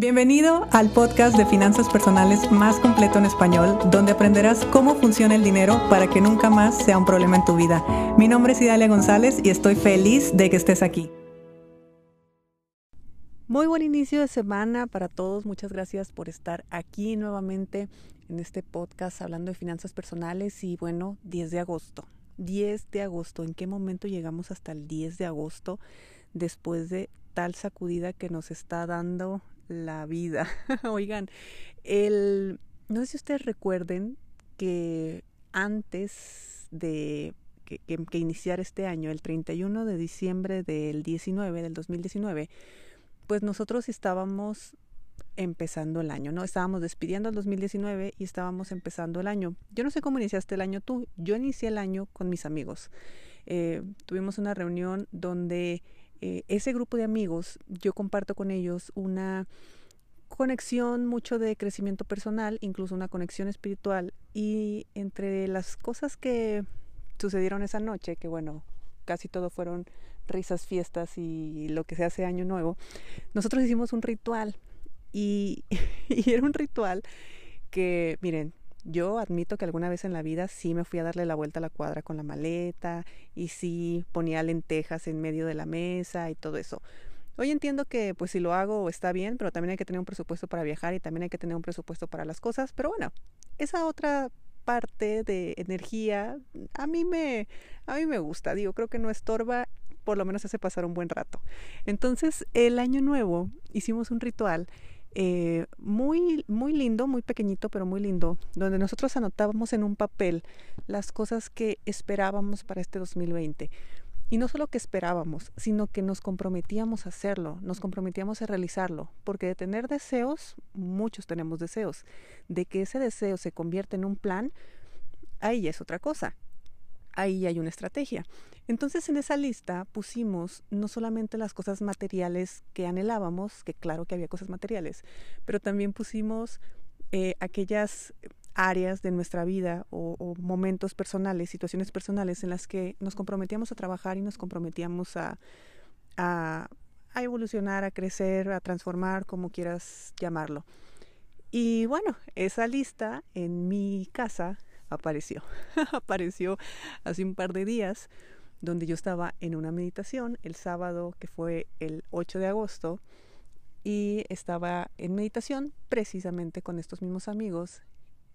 Bienvenido al podcast de finanzas personales más completo en español, donde aprenderás cómo funciona el dinero para que nunca más sea un problema en tu vida. Mi nombre es Idalia González y estoy feliz de que estés aquí. Muy buen inicio de semana para todos. Muchas gracias por estar aquí nuevamente en este podcast hablando de finanzas personales y bueno, 10 de agosto. 10 de agosto, ¿en qué momento llegamos hasta el 10 de agosto después de tal sacudida que nos está dando la vida. Oigan, el, no sé si ustedes recuerden que antes de que, iniciara este año, el 31 de diciembre del 19, del 2019, pues nosotros estábamos empezando el año, ¿no? Estábamos despidiendo el 2019 y estábamos empezando el año. Yo no sé cómo iniciaste el año tú, yo inicié el año con mis amigos. Eh, tuvimos una reunión donde eh, ese grupo de amigos, yo comparto con ellos una conexión mucho de crecimiento personal, incluso una conexión espiritual. Y entre las cosas que sucedieron esa noche, que bueno, casi todo fueron risas, fiestas y lo que se hace año nuevo, nosotros hicimos un ritual. Y, y era un ritual que, miren, yo admito que alguna vez en la vida sí me fui a darle la vuelta a la cuadra con la maleta y sí ponía lentejas en medio de la mesa y todo eso. Hoy entiendo que pues si lo hago está bien, pero también hay que tener un presupuesto para viajar y también hay que tener un presupuesto para las cosas, pero bueno, esa otra parte de energía a mí me a mí me gusta, digo, creo que no estorba, por lo menos hace pasar un buen rato. Entonces, el año nuevo hicimos un ritual eh, muy, muy lindo, muy pequeñito, pero muy lindo, donde nosotros anotábamos en un papel las cosas que esperábamos para este 2020. Y no solo que esperábamos, sino que nos comprometíamos a hacerlo, nos comprometíamos a realizarlo, porque de tener deseos, muchos tenemos deseos, de que ese deseo se convierta en un plan, ahí es otra cosa ahí hay una estrategia. Entonces en esa lista pusimos no solamente las cosas materiales que anhelábamos, que claro que había cosas materiales, pero también pusimos eh, aquellas áreas de nuestra vida o, momentos personales, situaciones personales en las que nos comprometíamos a trabajar y nos comprometíamos a, a, a evolucionar, a crecer, a transformar, como quieras llamarlo. Y bueno, esa lista en mi casa apareció. apareció hace un par de días donde yo estaba en una meditación el sábado que fue el 8 de agosto y estaba en meditación precisamente con estos mismos amigos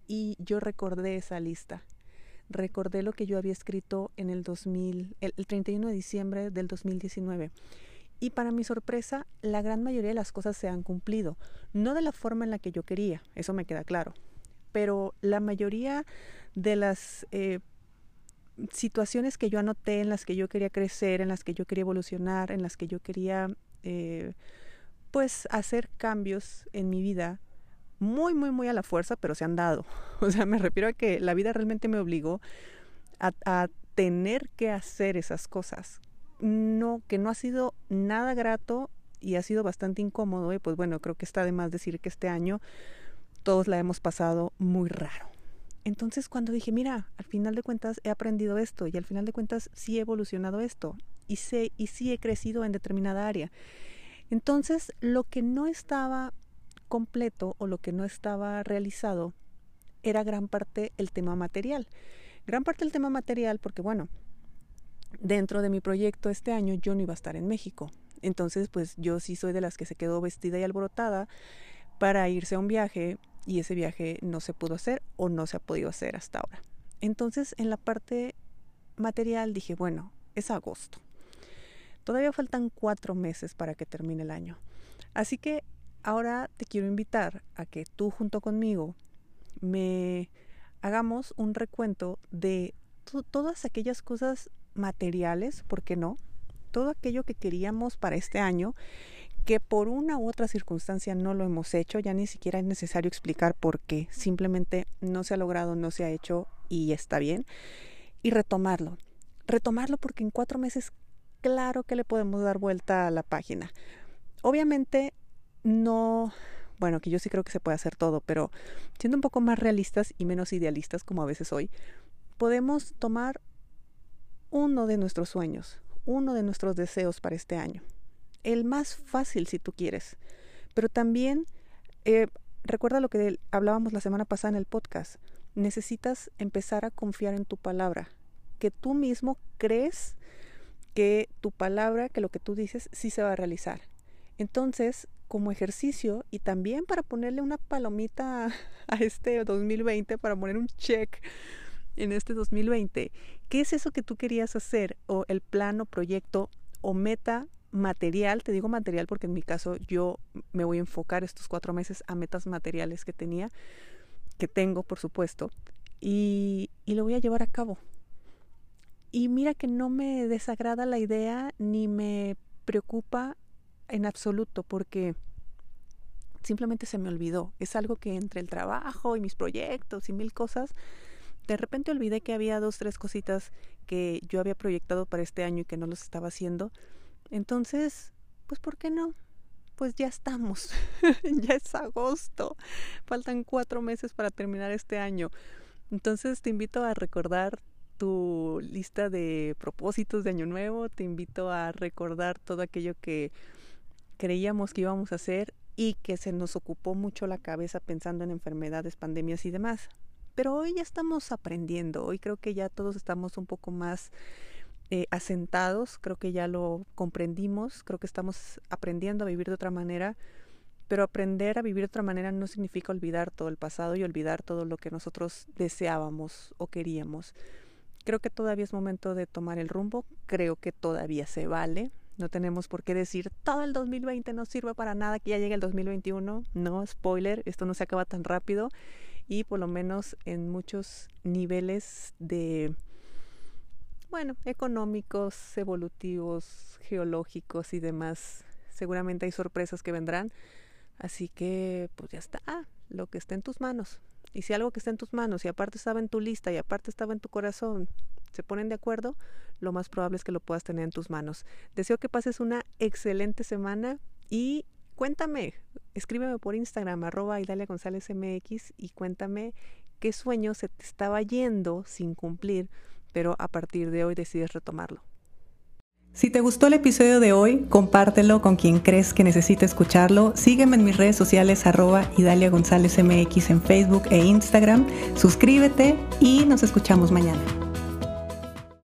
y yo recordé esa lista. Recordé lo que yo había escrito en el 2000, el, el 31 de diciembre del 2019. Y para mi sorpresa, la gran mayoría de las cosas se han cumplido. No de la forma en la que yo quería, eso me queda claro. Pero la mayoría de las eh, situaciones que yo anoté, en las que yo quería crecer, en las que yo quería evolucionar, en las que yo quería eh, pues hacer cambios en mi vida, muy, muy, muy a la fuerza, pero se han dado. O sea, me refiero a que la vida realmente me obligó a, a tener que hacer esas cosas. No, que no ha sido nada grato y ha sido bastante incómodo. Y pues bueno, creo que está de más decir que este año todos la hemos pasado muy raro. Entonces cuando dije, mira, al final de cuentas he aprendido esto y al final de cuentas sí he evolucionado esto y, sé, y sí he crecido en determinada área. Entonces lo que no estaba completo o lo que no estaba realizado era gran parte el tema material. Gran parte el tema material porque bueno, dentro de mi proyecto este año yo no iba a estar en México. Entonces pues yo sí soy de las que se quedó vestida y alborotada para irse a un viaje y ese viaje no se pudo hacer o no se ha podido hacer hasta ahora. Entonces, en la parte material dije, bueno, es agosto. Todavía faltan cuatro meses para que termine el año. Así que ahora te quiero invitar a que tú junto conmigo me hagamos un recuento de todas aquellas cosas materiales, ¿por qué no? Todo aquello que queríamos para este año que por una u otra circunstancia no lo hemos hecho, ya ni siquiera es necesario explicar por qué, simplemente no se ha logrado, no se ha hecho y está bien, y retomarlo, retomarlo porque en cuatro meses claro que le podemos dar vuelta a la página. Obviamente no, bueno, que yo sí creo que se puede hacer todo, pero siendo un poco más realistas y menos idealistas como a veces hoy, podemos tomar uno de nuestros sueños, uno de nuestros deseos para este año el más fácil si tú quieres, pero también eh, recuerda lo que hablábamos la semana pasada en el podcast. Necesitas empezar a confiar en tu palabra, que tú mismo crees que tu palabra, que lo que tú dices, sí se va a realizar. Entonces, como ejercicio y también para ponerle una palomita a este 2020, para poner un check en este 2020, ¿qué es eso que tú querías hacer o el plano, proyecto o meta material? Te digo material porque en mi caso yo me voy a enfocar estos cuatro meses a metas materiales que tenía, que tengo, por supuesto, y, y lo voy a llevar a cabo. Y mira que no me desagrada la idea ni me preocupa en absoluto porque simplemente se me olvidó. Es algo que entre el trabajo y mis proyectos y mil cosas, de repente olvidé que había dos, tres cositas que yo había proyectado para este año y que no los estaba haciendo. Entonces, pues ¿por qué no? Pues ya estamos, ya es agosto, faltan cuatro meses para terminar este año. Entonces te invito a recordar tu lista de propósitos de año nuevo, te invito a recordar todo aquello que creíamos que íbamos a hacer y que se nos ocupó mucho la cabeza pensando en enfermedades, pandemias y demás. Pero hoy ya estamos aprendiendo, hoy creo que ya todos estamos un poco más eh, asentados, creo que ya lo comprendimos, creo que estamos aprendiendo a vivir de otra manera, pero aprender a vivir de otra manera no significa olvidar todo el pasado y olvidar todo lo que nosotros deseábamos o queríamos. Creo que todavía es momento de tomar el rumbo, creo que todavía se vale, no tenemos por qué decir todo el 2020 no sirve para nada, que ya llegue el 2021. No, spoiler, esto no se acaba tan rápido y por lo menos en muchos niveles de, bueno, económicos, evolutivos, geológicos y demás. Seguramente hay sorpresas que vendrán. Así que, pues ya está, lo que está en tus manos. Y si algo que está en tus manos y aparte estaba en tu lista y aparte estaba en tu corazón, se ponen de acuerdo, lo más probable es que lo puedas tener en tus manos. Deseo que pases una excelente semana y cuéntame, escríbeme por Instagram, arroba Idalia González MX y cuéntame qué sueño se te estaba yendo sin cumplir, pero a partir de hoy decides retomarlo. Si te gustó el episodio de hoy, compártelo con quien crees que necesite escucharlo. Sígueme en mis redes sociales arroba Idalia González MX en Facebook e Instagram. Suscríbete y nos escuchamos mañana.